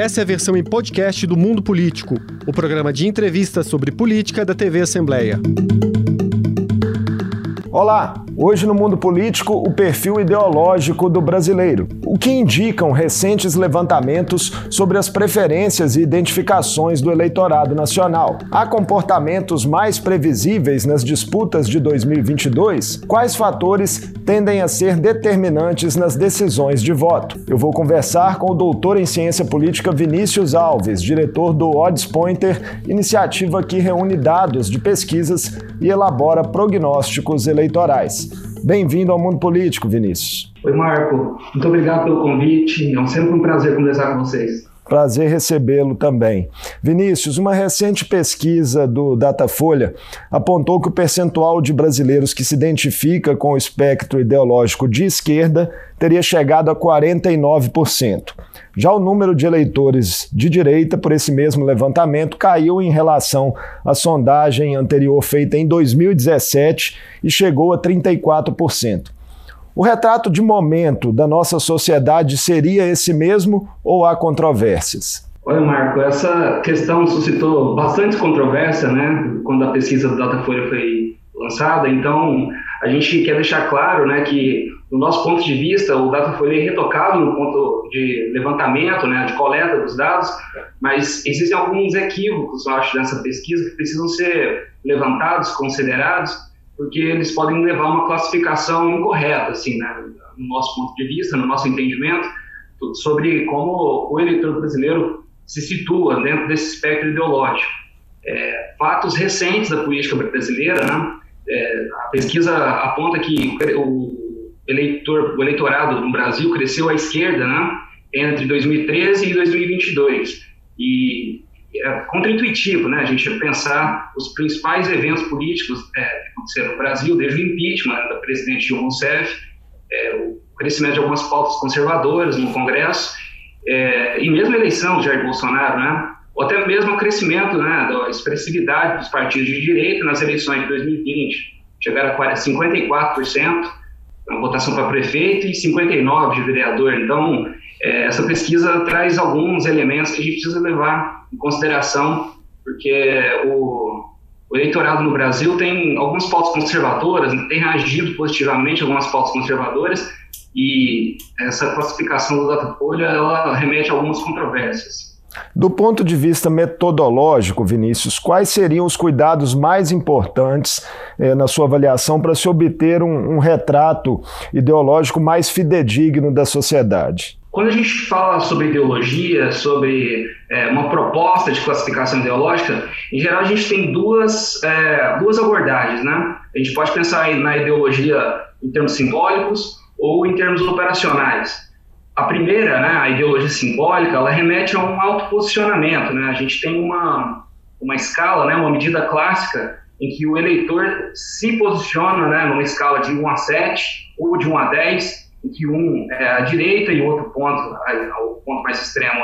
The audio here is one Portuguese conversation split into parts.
Essa é a versão em podcast do Mundo Político, o programa de entrevistas sobre política da TV Assembleia. Olá! Hoje no mundo político, o perfil ideológico do brasileiro, o que indicam recentes levantamentos sobre as preferências e identificações do eleitorado nacional. Há comportamentos mais previsíveis nas disputas de 2022? Quais fatores tendem a ser determinantes nas decisões de voto? Eu vou conversar com o doutor em ciência política Vinícius Alves, diretor do Odds Pointer, iniciativa que reúne dados de pesquisas e elabora prognósticos eleitorais. Bem-vindo ao Mundo Político, Vinícius. Oi, Marco. Muito obrigado pelo convite. É sempre um prazer conversar com vocês. Prazer recebê-lo também. Vinícius, uma recente pesquisa do Datafolha apontou que o percentual de brasileiros que se identifica com o espectro ideológico de esquerda teria chegado a 49%. Já o número de eleitores de direita, por esse mesmo levantamento, caiu em relação à sondagem anterior feita em 2017 e chegou a 34%. O retrato de momento da nossa sociedade seria esse mesmo ou há controvérsias? Olha, Marco, essa questão suscitou bastante controvérsia, né, quando a pesquisa do Datafolha foi lançada. Então, a gente quer deixar claro, né, que do nosso ponto de vista, o Datafolha é retocável no ponto de levantamento, né, de coleta dos dados, mas existem alguns equívocos, eu acho, nessa pesquisa que precisam ser levantados, considerados, porque eles podem levar a uma classificação incorreta, assim, né, no nosso ponto de vista, no nosso entendimento, sobre como o eleitor brasileiro se situa dentro desse espectro ideológico. É, fatos recentes da política brasileira, né, é, a pesquisa aponta que o eleitor, o eleitorado no Brasil cresceu à esquerda, né, entre 2013 e 2022 e é contraintuitivo, né? A gente pensar os principais eventos políticos é, que aconteceram no Brasil, desde o impeachment da presidente Dilma Rousseff, é, o crescimento de algumas pautas conservadoras no Congresso, é, e mesmo a eleição do Jair Bolsonaro, né? Ou até mesmo o crescimento né, da expressividade dos partidos de direita nas eleições de 2020. Chegaram a 54% votação para prefeito e 59% de vereador. Então, é, essa pesquisa traz alguns elementos que a gente precisa levar em consideração, porque o, o eleitorado no Brasil tem algumas pautas conservadoras, tem reagido positivamente a algumas pautas conservadoras, e essa classificação do Datafolha ela remete a algumas controvérsias. Do ponto de vista metodológico, Vinícius, quais seriam os cuidados mais importantes eh, na sua avaliação para se obter um, um retrato ideológico mais fidedigno da sociedade? Quando a gente fala sobre ideologia, sobre é, uma proposta de classificação ideológica, em geral a gente tem duas, é, duas abordagens, né? A gente pode pensar na ideologia em termos simbólicos ou em termos operacionais. A primeira, né, a ideologia simbólica, ela remete a um autoposicionamento, né? A gente tem uma, uma escala, né, uma medida clássica em que o eleitor se posiciona né, numa escala de 1 a 7 ou de 1 a 10 em que um é à direita e o outro ponto, o ponto mais extremo,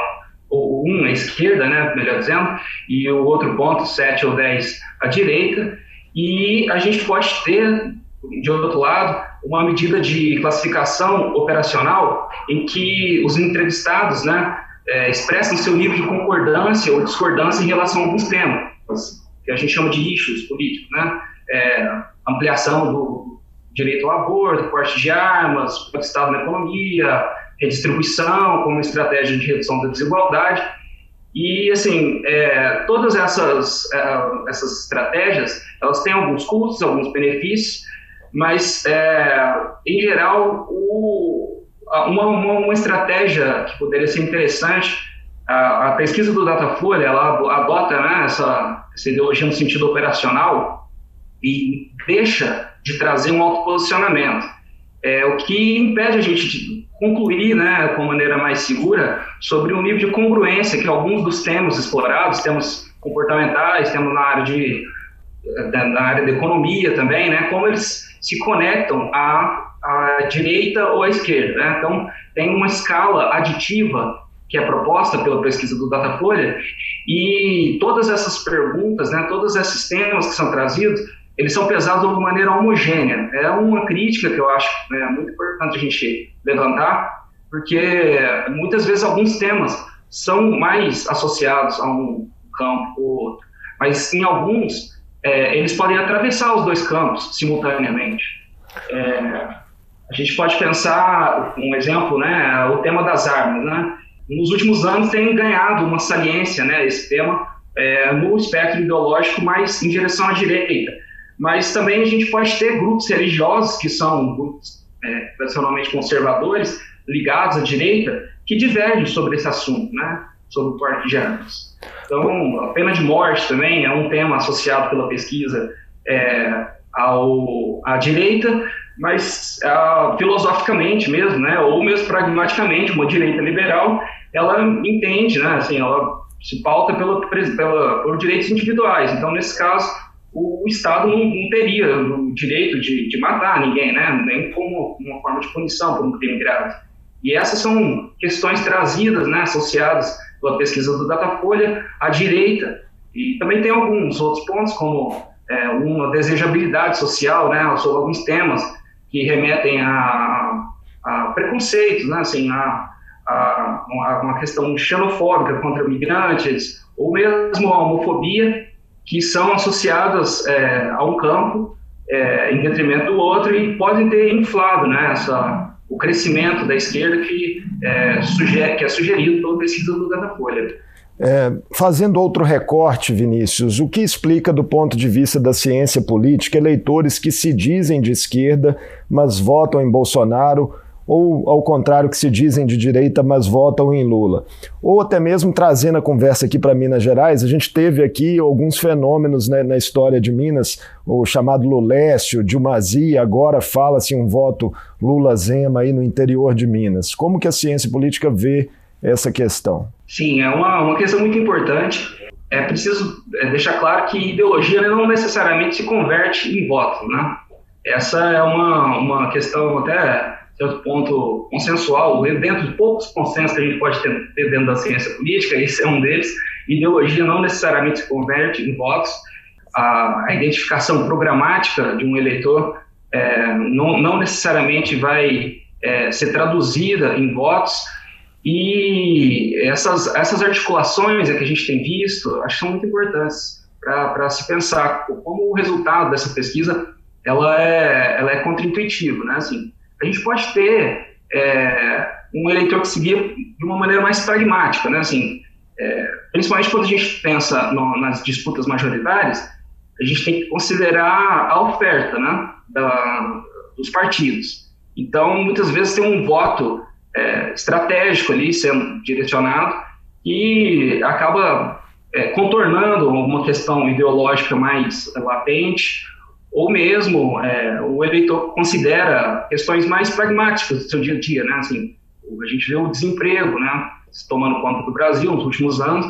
ou um à esquerda, né, melhor dizendo, e o outro ponto, 7 ou 10, à direita, e a gente pode ter, de outro lado, uma medida de classificação operacional em que os entrevistados né, é, expressam seu nível de concordância ou discordância em relação a alguns temas, que a gente chama de issues políticos, né? É, ampliação do, direito ao aborto, porte de armas, o Estado na economia, redistribuição como estratégia de redução da desigualdade. E, assim, é, todas essas, é, essas estratégias, elas têm alguns custos, alguns benefícios, mas, é, em geral, o, uma, uma, uma, estratégia que poderia ser interessante, a, a pesquisa do Datafolha, ela adota né, essa, essa ideologia no sentido operacional e deixa de trazer um autoposicionamento. É, o que impede a gente de concluir né, com maneira mais segura sobre o nível de congruência que alguns dos temas explorados, temos comportamentais, temos na área de na área da economia também, né, como eles se conectam à, à direita ou à esquerda. Né? Então, tem uma escala aditiva que é proposta pela pesquisa do Datafolha, e todas essas perguntas, né, todos esses temas que são trazidos, eles são pesados de maneira homogênea. É uma crítica que eu acho né, muito importante a gente levantar, porque muitas vezes alguns temas são mais associados a um campo ou outro. Mas em alguns, é, eles podem atravessar os dois campos simultaneamente. É, a gente pode pensar, um exemplo, né, o tema das armas. Né? Nos últimos anos tem ganhado uma saliência né, esse tema é, no espectro ideológico mais em direção à direita. Mas também a gente pode ter grupos religiosos que são grupos é, tradicionalmente conservadores, ligados à direita, que divergem sobre esse assunto, né, sobre o porte de armas. Então, a pena de morte também é um tema associado pela pesquisa é, ao, à direita, mas uh, filosoficamente mesmo, né, ou mesmo pragmaticamente, uma direita liberal, ela entende, né, assim, ela se pauta pela, pela, por direitos individuais. Então, nesse caso, o, o Estado não, não, teria o direito de, de, matar ninguém, né, nem como uma forma de punição por um crime grave. E essas são questões trazidas, né, associadas pela pesquisa do Datafolha à direita. E também tem alguns outros pontos, como é, uma desejabilidade social, né, sobre alguns temas que remetem a, a preconceitos, né, assim, a, a, uma questão xenofóbica contra migrantes, ou mesmo a homofobia, que são associadas é, a um campo é, em detrimento do outro e podem ter inflado né, essa, o crescimento da esquerda que é, sugere, que é sugerido pela pesquisa do Datafolha. É, fazendo outro recorte, Vinícius, o que explica do ponto de vista da ciência política eleitores que se dizem de esquerda, mas votam em Bolsonaro, ou ao contrário, que se dizem de direita, mas votam em Lula? Ou até mesmo trazendo a conversa aqui para Minas Gerais, a gente teve aqui alguns fenômenos né, na história de Minas, o chamado Lulécio, Dilmazia, agora fala-se um voto Lula-Zema aí no interior de Minas. Como que a ciência política vê essa questão? Sim, é uma, uma questão muito importante. É preciso é, deixar claro que ideologia não necessariamente se converte em voto, né? Essa é uma, uma questão até certo ponto consensual, dentro de poucos consensos que a gente pode ter, ter dentro da ciência política, esse é um deles. Ideologia não necessariamente se converte em votos. A, a identificação programática de um eleitor é, não, não necessariamente vai é, ser traduzida em votos, e essas, essas articulações que a gente tem visto, acho que são muito importantes para se pensar como o resultado dessa pesquisa ela é, ela é contraintuitivo, né? Assim, a gente pode ter é, um eleitor que se guia de uma maneira mais pragmática, né? Assim, é, principalmente quando a gente pensa no, nas disputas majoritárias, a gente tem que considerar a oferta, né? Da, dos partidos. Então, muitas vezes tem um voto é, estratégico ali sendo direcionado e acaba é, contornando uma questão ideológica mais latente, ou mesmo é, o eleitor considera questões mais pragmáticas do seu dia a dia, né? Assim, a gente vê o desemprego, né, tomando conta do Brasil nos últimos anos,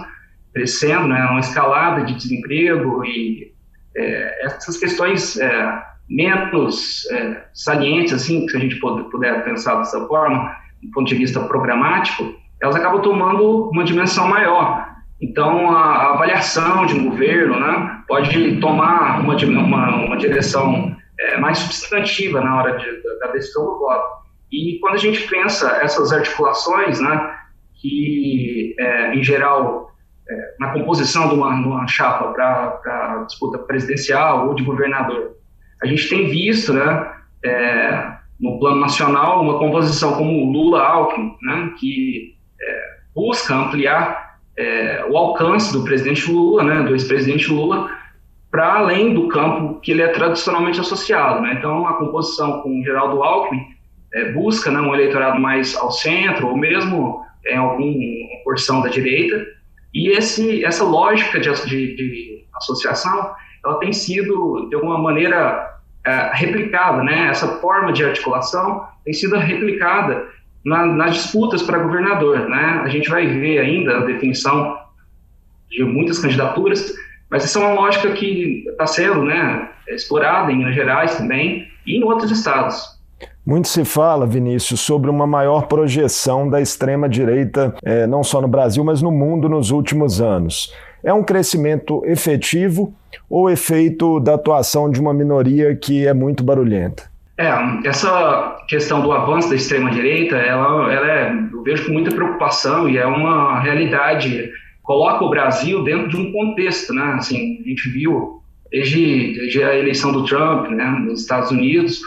crescendo, né, uma escalada de desemprego e é, essas questões é, menos é, salientes, assim, se a gente puder pensar dessa forma, do ponto de vista programático, elas acabam tomando uma dimensão maior. Então, a, avaliação de um governo né, pode tomar uma, uma, uma direção é, mais substantiva na hora de, da, decisão do voto. E quando a gente pensa essas articulações, né, que, é, em geral, é, na composição de uma, uma chapa para disputa presidencial ou de governador, a gente tem visto, né, é, no plano nacional, uma composição como Lula-Alckmin, né, que é, busca ampliar é, o alcance do presidente Lula, né, do ex-presidente Lula, para além do campo que ele é tradicionalmente associado. Né? Então, a composição com Geraldo Alckmin é, busca né, um eleitorado mais ao centro, ou mesmo em alguma porção da direita, e esse, essa lógica de, de, de associação ela tem sido, de alguma maneira, é, replicada, né? Essa forma de articulação tem sido replicada na, nas disputas para governador, né? A gente vai ver ainda a definição de muitas candidaturas, mas essa é uma lógica que está sendo, né, explorada em Minas Gerais também e em outros estados. Muito se fala, Vinícius, sobre uma maior projeção da extrema-direita, é, não só no Brasil, mas no mundo nos últimos anos. É um crescimento efetivo ou efeito da atuação de uma minoria que é muito barulhenta? É, essa questão do avanço da extrema-direita, ela, ela é, eu vejo com muita preocupação e é uma realidade, coloca o Brasil dentro de um contexto, né? Assim, a gente viu desde, desde a eleição do Trump, né, nos Estados Unidos,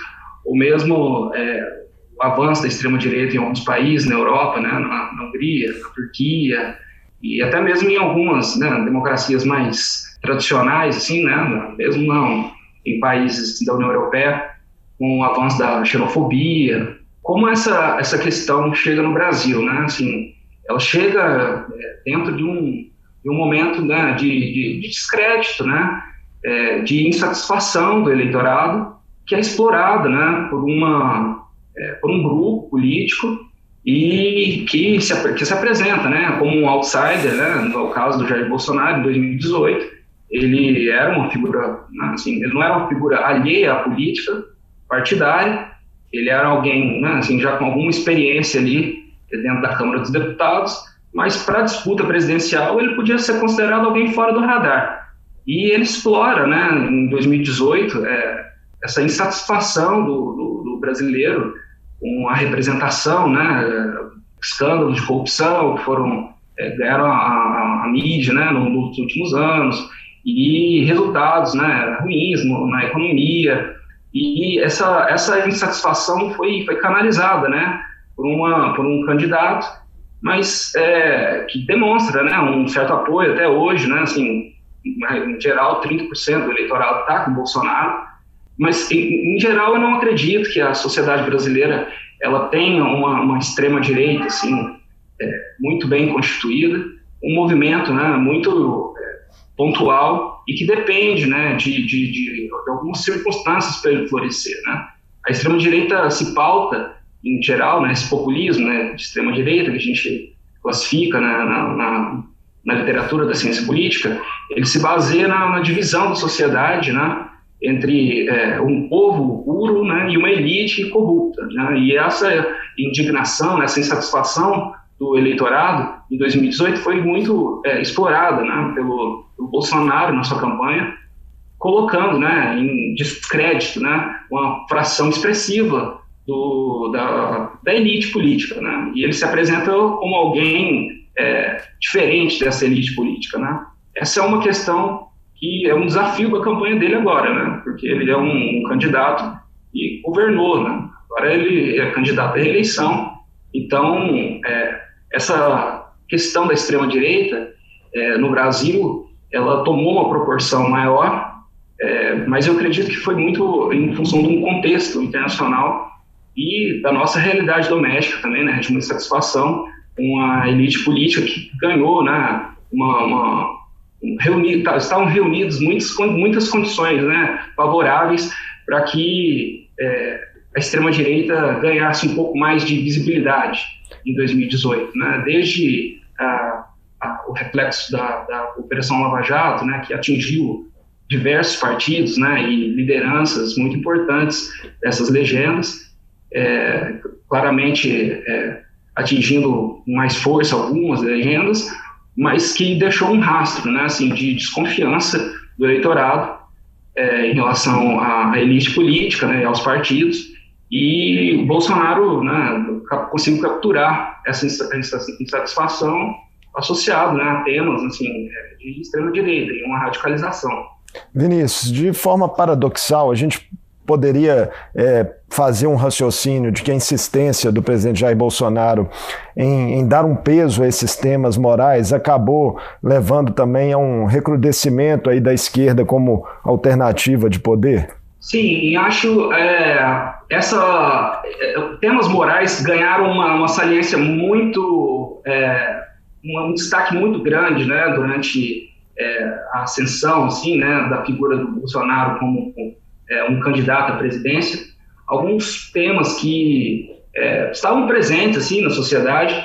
ou mesmo é, o avanço da extrema-direita em alguns países, na Europa, né, na, na, Hungria, na Turquia, e até mesmo em algumas né, democracias mais tradicionais, assim, né, mesmo não em países da União Europeia, com o avanço da xenofobia. Como essa, essa questão chega no Brasil, né, assim, ela chega é, dentro de um, de um momento né, de, de, de descrédito, né, é, de insatisfação do eleitorado, que é explorado né, por, uma, é, por um grupo político e que se, que se apresenta né, como um outsider, né, no caso do Jair Bolsonaro, em 2018. Ele era uma figura, né, assim, ele não era uma figura alheia à política partidária, ele era alguém né, assim, já com alguma experiência ali dentro da Câmara dos Deputados, mas para a disputa presidencial ele podia ser considerado alguém fora do radar. E ele explora, né, em 2018, é, essa insatisfação do, do, do, brasileiro com a representação, né, escândalos de corrupção que foram é, ganharam a, a, a, mídia, né, nos últimos anos e resultados, né, ruins no, na economia e essa essa insatisfação foi foi canalizada, né, por uma por um candidato, mas é, que demonstra, né, um certo apoio até hoje, né, assim em geral, 30% do eleitorado está com Bolsonaro, mas em, em, geral eu não acredito que a sociedade brasileira ela tenha uma, uma extrema direita assim é, muito bem constituída, um movimento né, muito é, pontual e que depende né, de, de, de, algumas circunstâncias para ele florescer. Né? A extrema direita se pauta em geral, né, esse populismo né, de extrema direita que a gente classifica né, na, na na literatura da ciência política, ele se baseia na, na divisão da sociedade, né, entre é, um povo puro né, e uma elite corrupta. Né, e essa indignação, essa insatisfação do eleitorado em 2018 foi muito é, explorada né, pelo, pelo, Bolsonaro na sua campanha, colocando né, em descrédito né, uma fração expressiva do, da, da elite política. Né, e ele se apresenta como alguém é, diferente dessa elite política, né? Essa é uma questão que é um desafio da campanha dele agora, né? Porque ele é um, um candidato e governou, né? Agora ele é candidato à reeleição. Então, é, essa questão da extrema direita é, no Brasil, ela tomou uma proporção maior, é, mas eu acredito que foi muito em função de um contexto internacional e da nossa realidade doméstica também, né? De muita satisfação uma elite política que ganhou, né, uma, uma reuni, tá, estavam reunidos muitas, muitas condições né, favoráveis para que é, a extrema-direita ganhasse um pouco mais de visibilidade em 2018, né, desde a, a, o reflexo da, da Operação Lava Jato, né, que atingiu diversos partidos né, e lideranças muito importantes dessas legendas, é, claramente é, atingindo mais força algumas legendas, mas que deixou um rastro, né, assim, de desconfiança do eleitorado é, em relação à elite política, né, aos partidos, e o Bolsonaro, né, conseguiu capturar essa insatisfação associada, né, a temas, assim, de extrema direita e uma radicalização. Vinícius, de forma paradoxal, a gente poderia é, fazer um raciocínio de que a insistência do presidente Jair Bolsonaro em, em, dar um peso a esses temas morais acabou levando também a um recrudescimento aí da esquerda como alternativa de poder? Sim, acho é, essa é, temas morais ganharam uma, uma saliência muito é, um destaque muito grande, né, durante é, a ascensão, assim, né, da figura do Bolsonaro como é, um candidato à presidência, alguns temas que é, estavam presentes assim na sociedade,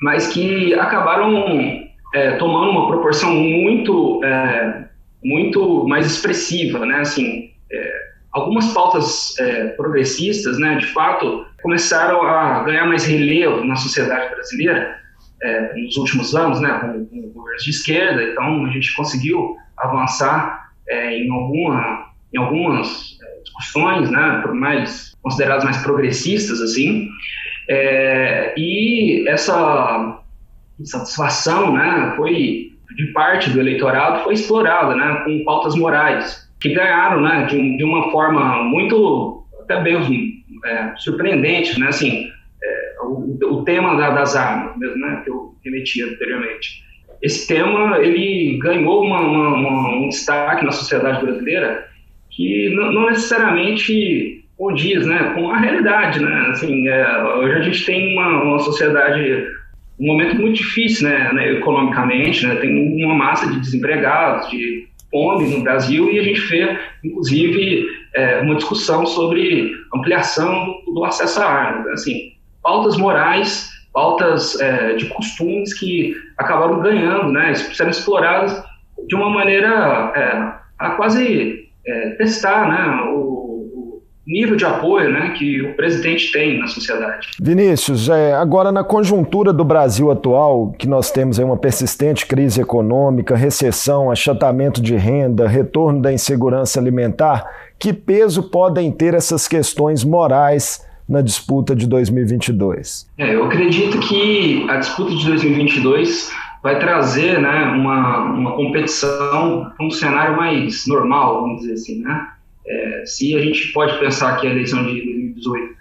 mas que acabaram é, tomando uma proporção muito é, muito mais expressiva, né? Assim, algumas pautas é, progressistas, né? De fato, começaram a ganhar mais relevo na sociedade brasileira nos últimos anos, né? Com, com governos de esquerda, então a gente conseguiu avançar em alguma em algumas discussões, né, mais consideradas mais progressistas assim, é, e essa insatisfação, né, foi de parte do eleitorado foi explorada, né, com pautas morais que ganharam, né, de, de uma forma muito até bem é, surpreendente, né, assim, é, o, o, tema da, das armas, mesmo, né, que eu remeti anteriormente. Esse tema ele ganhou uma, uma, uma, um destaque na sociedade brasileira que não, necessariamente condiz, né, com a realidade, né, assim, é, hoje a gente tem uma, uma sociedade um momento muito difícil, né, né, economicamente, né, tem uma massa de desempregados, de fome no Brasil e a gente vê, inclusive, é, uma discussão sobre ampliação do, do, acesso à arma, assim, pautas morais, pautas é, de costumes que acabaram ganhando, né, sendo exploradas de uma maneira é, a quase é, testar, né, o nível de apoio né, que o presidente tem na sociedade. Vinícius, é, agora na conjuntura do Brasil atual, que nós temos aí uma persistente crise econômica, recessão, achatamento de renda, retorno da insegurança alimentar, que peso podem ter essas questões morais na disputa de 2022? É, eu acredito que a disputa de 2022 vai trazer né, uma, uma competição para um cenário mais normal, vamos dizer assim, né? É, se a gente pode pensar que a eleição de 2018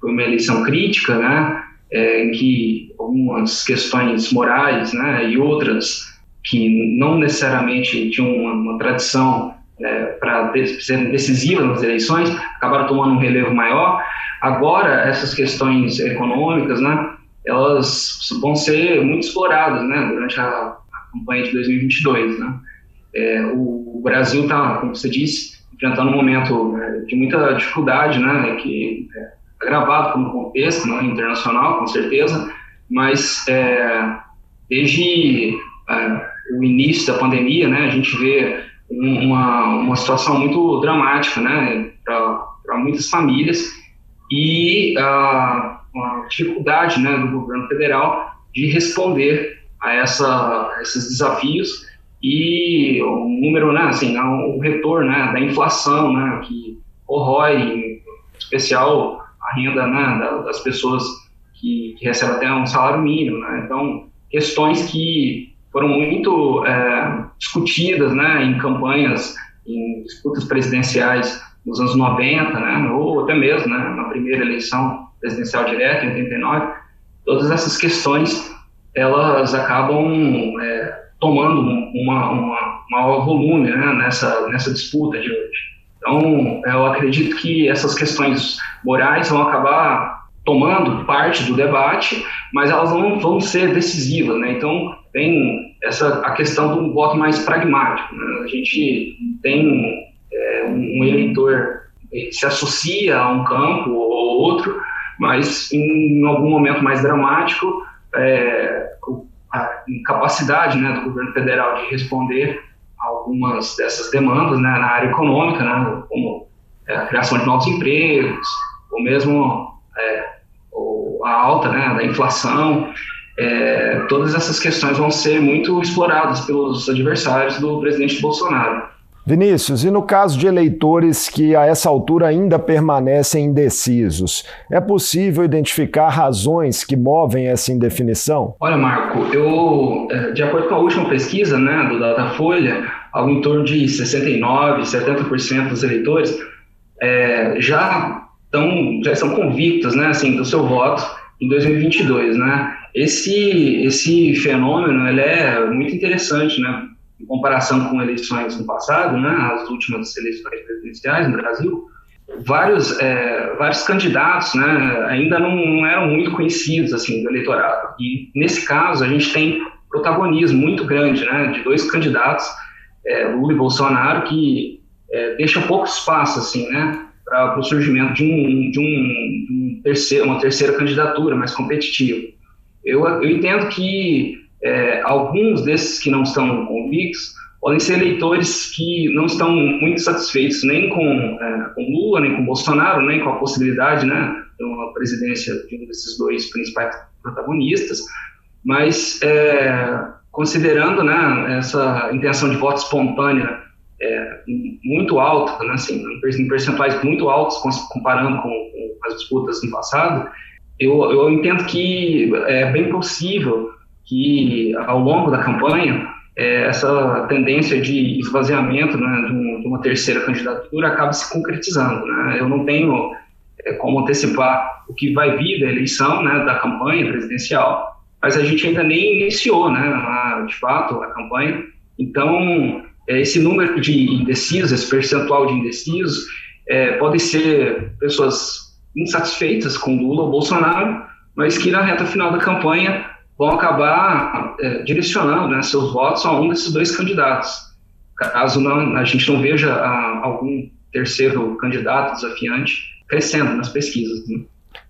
foi uma eleição crítica, né, é, em que algumas questões morais né, e outras que não necessariamente tinham uma, uma tradição é, para serem decisivas nas eleições, acabaram tomando um relevo maior. Agora, essas questões econômicas, né, elas vão ser muito exploradas né, durante a campanha de 2022. Né. É, o Brasil está, como você disse, enfrentando um momento né, de muita dificuldade, né, que é agravado pelo contexto né, internacional, com certeza, mas é, desde é, o início da pandemia, né, a gente vê uma, uma situação muito dramática né, para muitas famílias e a, a dificuldade né, do governo federal de responder a, essa, a esses desafios e o número, né, assim, é o retorno né, da inflação, né, que corrói, em especial, a renda né, das pessoas que, que recebem até um salário mínimo. Né, então, questões que foram muito é, discutidas né, em campanhas, em disputas presidenciais nos anos 90, né, ou até mesmo né, na primeira eleição presidencial direta, em 89, todas essas questões elas acabam é, tomando uma, uma, maior volume né, nessa, nessa disputa de hoje. Então, eu acredito que essas questões morais vão acabar tomando parte do debate, mas elas não vão ser decisivas, né? Então, tem essa a questão do voto mais pragmático. Né? A gente tem é, um eleitor se associa a um campo ou outro, mas em algum momento mais dramático, é, a incapacidade né, do governo federal de responder algumas dessas demandas né, na área econômica, né, como é, a criação de novos empregos, ou mesmo é, a alta né, da inflação, é, todas essas questões vão ser muito exploradas pelos adversários do presidente Bolsonaro. Vinícius, e no caso de eleitores que a essa altura ainda permanecem indecisos, é possível identificar razões que movem essa indefinição? Olha, Marco, eu, é, de acordo com a última pesquisa né, do Datafolha, algo em torno de 69%, 70% dos eleitores é, já, estão, já estão convictos né, assim, do seu voto em 2022. Né? Esse, esse fenômeno ele é muito interessante, né? Em comparação com eleições no passado, né, as últimas eleições presidenciais no Brasil, vários, é, vários candidatos né, ainda não, não, eram muito conhecidos assim, do eleitorado. E, nesse caso, a gente tem protagonismo muito grande né, de dois candidatos, é, Lula e Bolsonaro, que é, deixa pouco espaço assim, né, para o surgimento de, um, de, um, de um terceiro, uma terceira candidatura mais competitiva. Eu, eu entendo que é, alguns desses que não estão convictos podem ser eleitores que não estão muito satisfeitos nem com, é, com Lula, nem com Bolsonaro, nem com a possibilidade né, de uma presidência de um desses dois principais protagonistas, mas é, considerando né, essa intenção de voto espontânea é, muito alta, né, assim, em percentuais muito altos comparando com, com as disputas no passado, eu, eu entendo que é bem possível que ao longo da campanha é, essa tendência de esvaziamento né, de, um, de, uma terceira candidatura acabe se concretizando. Né? Eu não tenho é, como antecipar o que vai vir da eleição, né, da campanha presidencial, mas a gente ainda nem iniciou, né, a, de fato, a campanha. Então, é, esse número de indecisos, esse percentual de indecisos, é, podem ser pessoas insatisfeitas com Lula ou Bolsonaro, mas que na reta final da campanha vão acabar é, direcionando né, seus votos a um desses dois candidatos. Caso não, a gente não veja a, ah, algum terceiro candidato desafiante crescendo nas pesquisas. Né?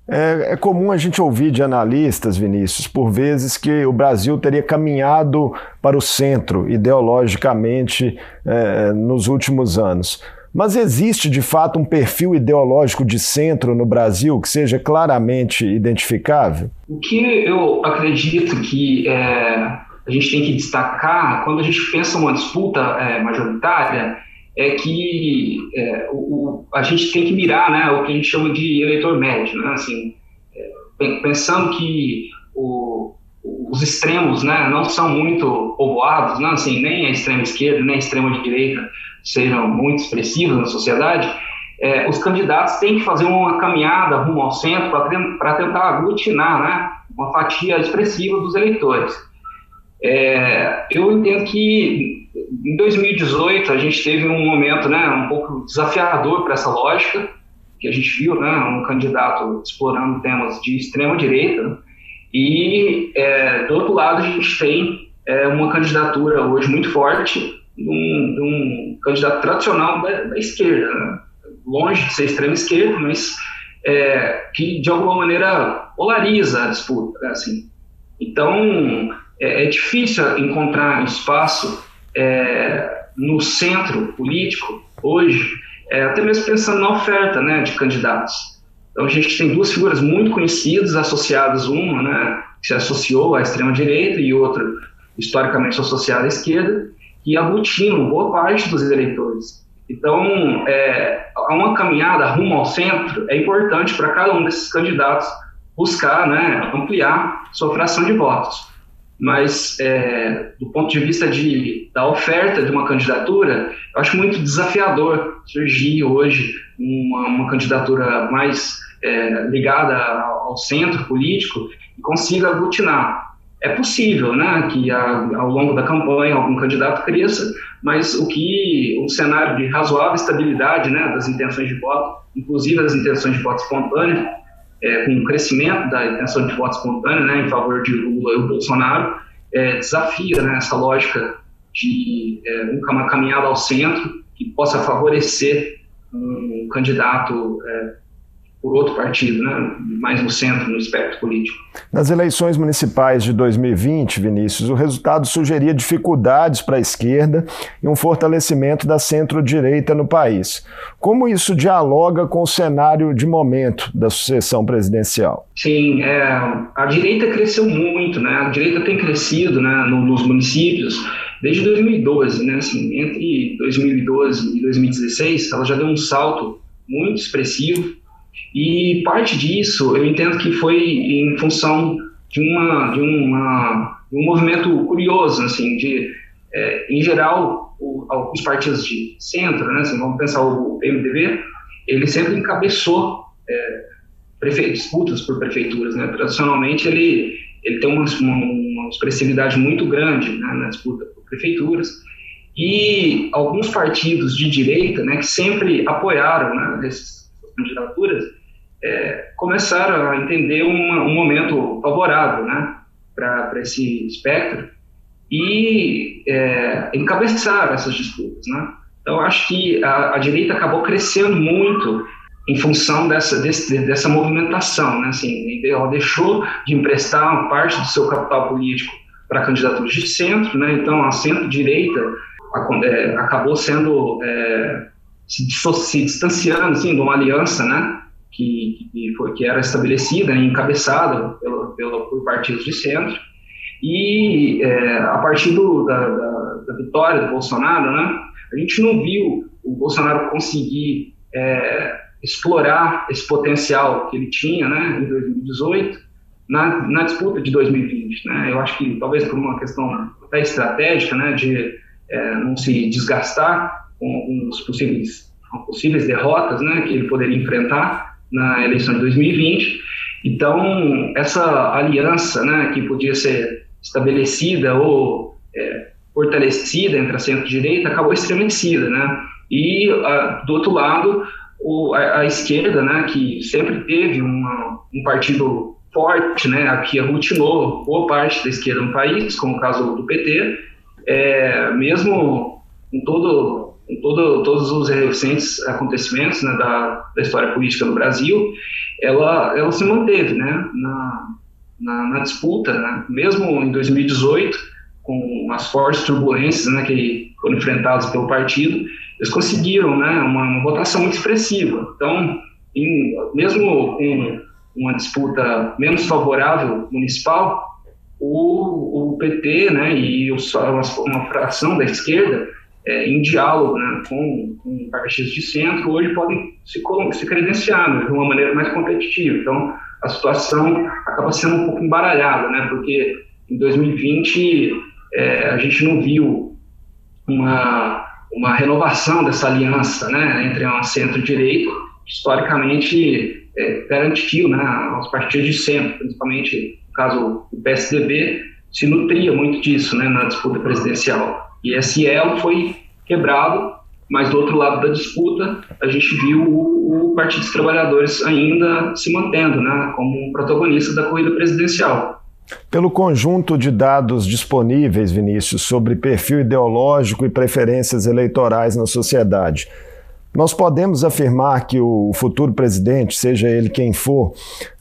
É, é, comum a gente ouvir de analistas, Vinícius, por vezes que o Brasil teria caminhado para o centro ideologicamente é, nos últimos anos. Mas existe de fato um perfil ideológico de centro no Brasil que seja claramente identificável? O que eu acredito que é, a gente tem que destacar quando a gente pensa uma disputa é, majoritária é que é, o, a gente tem que mirar né, o que a gente chama de eleitor médio. Né? Assim, é, pensando que o, os extremos né, não são muito povoados, né? assim, nem a extrema esquerda, nem a extrema direita sejam muito expressivos na sociedade, é, os candidatos têm que fazer uma caminhada rumo ao centro para tentar aglutinar né, uma fatia expressiva dos eleitores. É, eu entendo que em 2018 a gente teve um momento né, um pouco desafiador para essa lógica, que a gente viu né, um candidato explorando temas de extrema direita, e é, do outro lado a gente tem é, uma candidatura hoje muito forte de um, candidato tradicional da, da esquerda, né? longe de ser extrema esquerda, mas é, que de alguma maneira polariza a disputa, né, assim. Então é, é difícil encontrar espaço é, no centro político hoje, é, até mesmo pensando na oferta né, de candidatos. Então a gente tem duas figuras muito conhecidas associadas, uma né, que se associou à extrema-direita e outra historicamente associada à esquerda, que aglutinam boa parte dos eleitores. Então, é, uma caminhada rumo ao centro é importante para cada um desses candidatos buscar né, ampliar sua fração de votos mas é, do ponto de vista de, da oferta de uma candidatura, eu acho muito desafiador surgir hoje uma, uma candidatura mais é, ligada ao centro político e consiga aglutinar. É possível né, que a, ao longo da campanha algum candidato cresça, mas o que o cenário de razoável estabilidade né, das intenções de voto, inclusive as intenções de voto espontâneo, é, com o crescimento da intenção de voto espontâneo né, em favor de Lula e Bolsonaro, é, desafia né, essa lógica de é, uma caminhada ao centro que possa favorecer um candidato é, por outro partido, né, mais no centro, no espectro político. Nas eleições municipais de 2020, Vinícius, o resultado sugeria dificuldades para a esquerda e um fortalecimento da centro-direita no país. Como isso dialoga com o cenário de momento da sucessão presidencial? Sim, é, a direita cresceu muito, né? A direita tem crescido né, nos municípios desde 2012, né? Assim, entre 2012 e 2016, ela já deu um salto muito expressivo e parte disso eu entendo que foi em função de, uma, de, uma, um movimento curioso, assim, de, é, em geral, o, os partidos de centro, né, assim, vamos pensar o PMDB, ele sempre encabeçou é, disputas por prefeituras. Né? Tradicionalmente, ele, ele tem uma, uma, expressividade muito grande né, na disputa por prefeituras. E alguns partidos de direita, né, que sempre apoiaram né, essas candidaturas, é, começaram a entender um momento favorável né, para esse espectro e é, encabeçaram essas disputas. Né? Então, acho que a, a, direita acabou crescendo muito em função dessa, desse, dessa movimentação. Né? Assim, ela deixou de emprestar uma parte do seu capital político para candidaturas de centro, né? então a centro-direita é, acabou sendo é, se, se, distanciando assim, de uma aliança né? que, que, foi, que era estabelecida e encabeçada pelo, pelo, por partidos de centro. E é, a partir do, da, da, da, vitória do Bolsonaro, né, a gente não viu o Bolsonaro conseguir é, explorar esse potencial que ele tinha né, em 2018 na, na disputa de 2020. Né? Eu acho que talvez por uma questão até estratégica, né, de é, não se desgastar com, os possíveis, possíveis derrotas né, que ele poderia enfrentar na eleição de 2020. Então, essa aliança né, que podia ser estabelecida ou é, fortalecida entre a centro-direita acabou estremecida, né? E, a, do outro lado, o, a, a, esquerda, né, que sempre teve uma, um partido forte, né, que aglutinou boa parte da esquerda no país, como o caso do PT, é, mesmo com todo, com todo, todos os recentes acontecimentos né, da, da história política no Brasil, ela, ela se manteve né, na, na, na disputa, né, mesmo em 2018, com as fortes turbulências né, que foram enfrentadas pelo partido, eles conseguiram né, uma, uma votação muito expressiva. Então, em, mesmo com uma disputa menos favorável municipal, o, o PT né, e o, uma, uma fração da esquerda, é, em diálogo né, com, com, partidos de centro, hoje podem se, se credenciar né, de uma maneira mais competitiva. Então, a situação acaba sendo um pouco embaralhada, né, porque em 2020 é, a gente não viu uma, uma renovação dessa aliança né, entre a centro-direita, historicamente é, garantiu né, aos partidos de centro, principalmente no caso o PSDB, se nutria muito disso né, na disputa presidencial. E esse elo foi quebrado, mas do outro lado da disputa, a gente viu o, o Partido dos Trabalhadores ainda se mantendo né, como protagonista da corrida presidencial. Pelo conjunto de dados disponíveis, Vinícius, sobre perfil ideológico e preferências eleitorais na sociedade, nós podemos afirmar que o futuro presidente, seja ele quem for,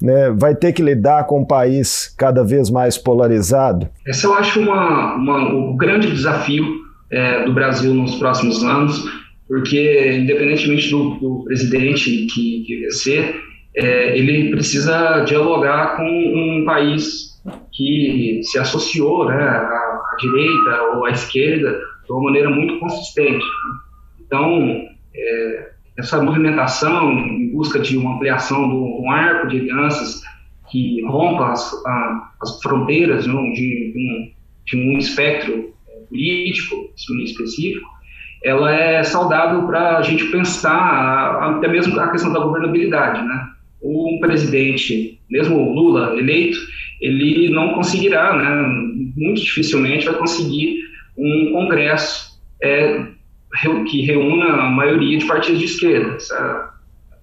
né, vai ter que lidar com um país cada vez mais polarizado? Esse eu acho uma, uma, um grande desafio é, do Brasil nos próximos anos, porque, independentemente do, do presidente que, que vencer, é, ele precisa dialogar com um país que se associou né, à, à, direita ou à esquerda de uma maneira muito consistente. Então, é, essa movimentação em busca de uma ampliação do, do arco de alianças que rompa as, a, as fronteiras de, de, um, de um espectro é, político específico, ela é saudável para a gente pensar até mesmo a questão da governabilidade, né? Um presidente, mesmo Lula eleito, ele não conseguirá, né, muito dificilmente vai conseguir um congresso é, que reúna a maioria de partidos de esquerda. Essa,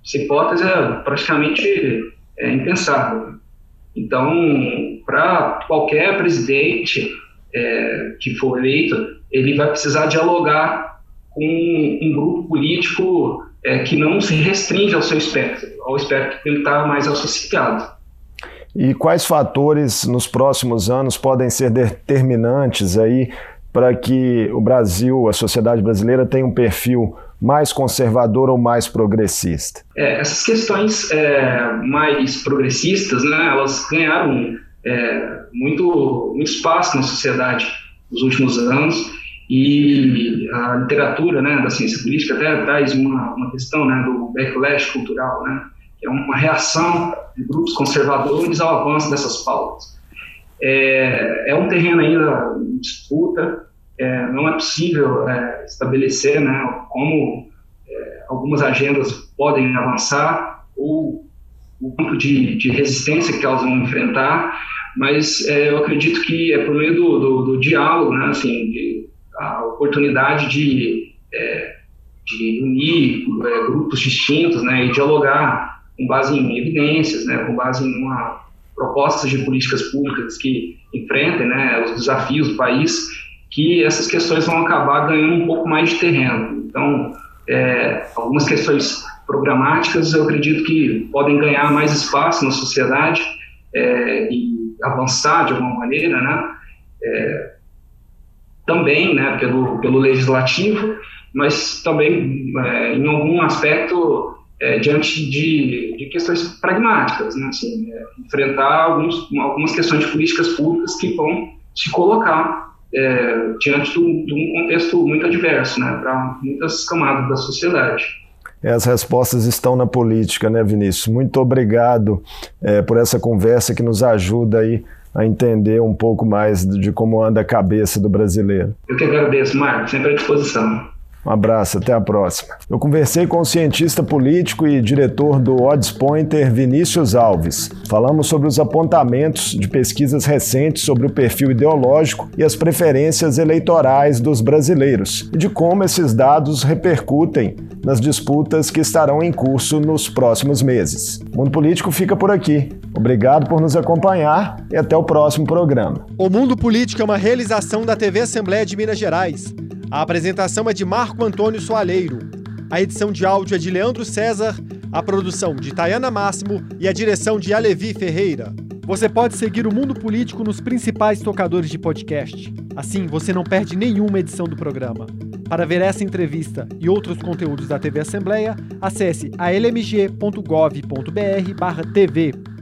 essa hipótese é praticamente é, impensável. Então, para qualquer presidente é, que for eleito, ele vai precisar dialogar com um grupo político é, que não se restringe ao seu espectro, ao espectro que ele está mais associado. E quais fatores nos próximos anos podem ser determinantes aí para que o Brasil, a sociedade brasileira, tenha um perfil mais conservador ou mais progressista? É, essas questões é, mais progressistas, né, elas ganharam é, muito, muito espaço na sociedade nos últimos anos e a literatura né, da ciência política até traz uma, uma questão né, do backlash cultural, né, que é uma reação de grupos conservadores ao avanço dessas pautas. É, é um terreno ainda em disputa, é, não é possível é, estabelecer né, como é, algumas agendas podem avançar ou o campo de, de, resistência que elas vão enfrentar, mas é, eu acredito que é por meio do, do, do diálogo, né, assim, de, a oportunidade de, é, de unir grupos distintos né, e dialogar com base em evidências, né, com base em uma propostas de políticas públicas que enfrentem né, os desafios do país, que essas questões vão acabar ganhando um pouco mais de terreno. Então, é, algumas questões programáticas eu acredito que podem ganhar mais espaço na sociedade é, e avançar de alguma maneira, né? É, também, né, pelo, pelo legislativo, mas também é, em algum aspecto é, diante de, de, questões pragmáticas, né? assim, é, enfrentar alguns, algumas questões de políticas públicas que vão se colocar é, diante de um contexto muito adverso né, para muitas camadas da sociedade. É, as respostas estão na política, né, Vinícius? Muito obrigado é, por essa conversa que nos ajuda aí a entender um pouco mais de como anda a cabeça do brasileiro. Eu que agradeço, Marco, sempre à disposição. Um abraço, até a próxima. Eu conversei com o cientista político e diretor do Odds Pointer, Vinícius Alves. Falamos sobre os apontamentos de pesquisas recentes sobre o perfil ideológico e as preferências eleitorais dos brasileiros e de como esses dados repercutem nas disputas que estarão em curso nos próximos meses. O Mundo Político fica por aqui. Obrigado por nos acompanhar e até o próximo programa. O Mundo Político é uma realização da TV Assembleia de Minas Gerais. A apresentação é de Marco Antônio Soaleiro. A edição de áudio é de Leandro César, a produção de Tayana Máximo e a direção de Alevi Ferreira. Você pode seguir o Mundo Político nos principais tocadores de podcast. Assim, você não perde nenhuma edição do programa. Para ver essa entrevista e outros conteúdos da TV Assembleia, acesse almg.gov.br/tv.